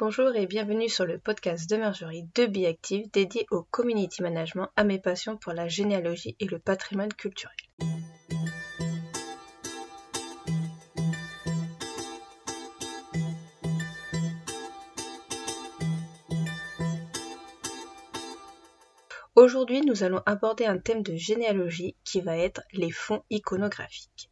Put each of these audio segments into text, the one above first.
Bonjour et bienvenue sur le podcast de Marjorie de Biactive dédié au community management à mes passions pour la généalogie et le patrimoine culturel. Aujourd'hui, nous allons aborder un thème de généalogie qui va être les fonds iconographiques.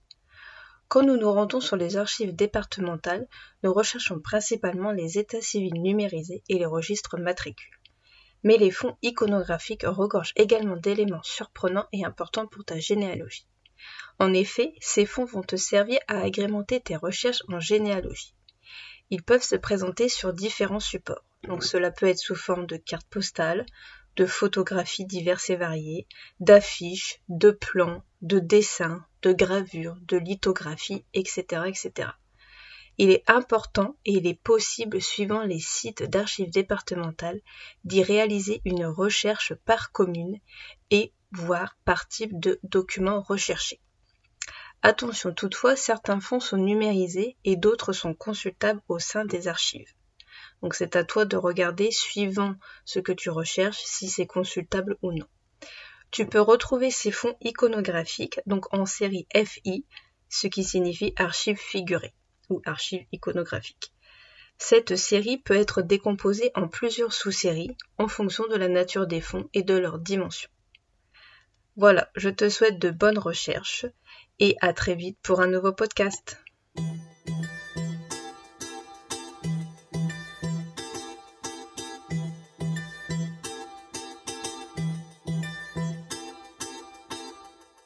Quand nous nous rendons sur les archives départementales, nous recherchons principalement les états civils numérisés et les registres matricules. Mais les fonds iconographiques regorgent également d'éléments surprenants et importants pour ta généalogie. En effet, ces fonds vont te servir à agrémenter tes recherches en généalogie. Ils peuvent se présenter sur différents supports. Donc cela peut être sous forme de cartes postales, de photographies diverses et variées, d'affiches, de plans, de dessins, de gravures, de lithographies, etc., etc. Il est important et il est possible, suivant les sites d'archives départementales, d'y réaliser une recherche par commune et voire par type de document recherché. Attention toutefois, certains fonds sont numérisés et d'autres sont consultables au sein des archives. Donc c'est à toi de regarder suivant ce que tu recherches si c'est consultable ou non. Tu peux retrouver ces fonds iconographiques donc en série FI, ce qui signifie archives figurées ou archives iconographiques. Cette série peut être décomposée en plusieurs sous-séries en fonction de la nature des fonds et de leur dimension. Voilà, je te souhaite de bonnes recherches et à très vite pour un nouveau podcast.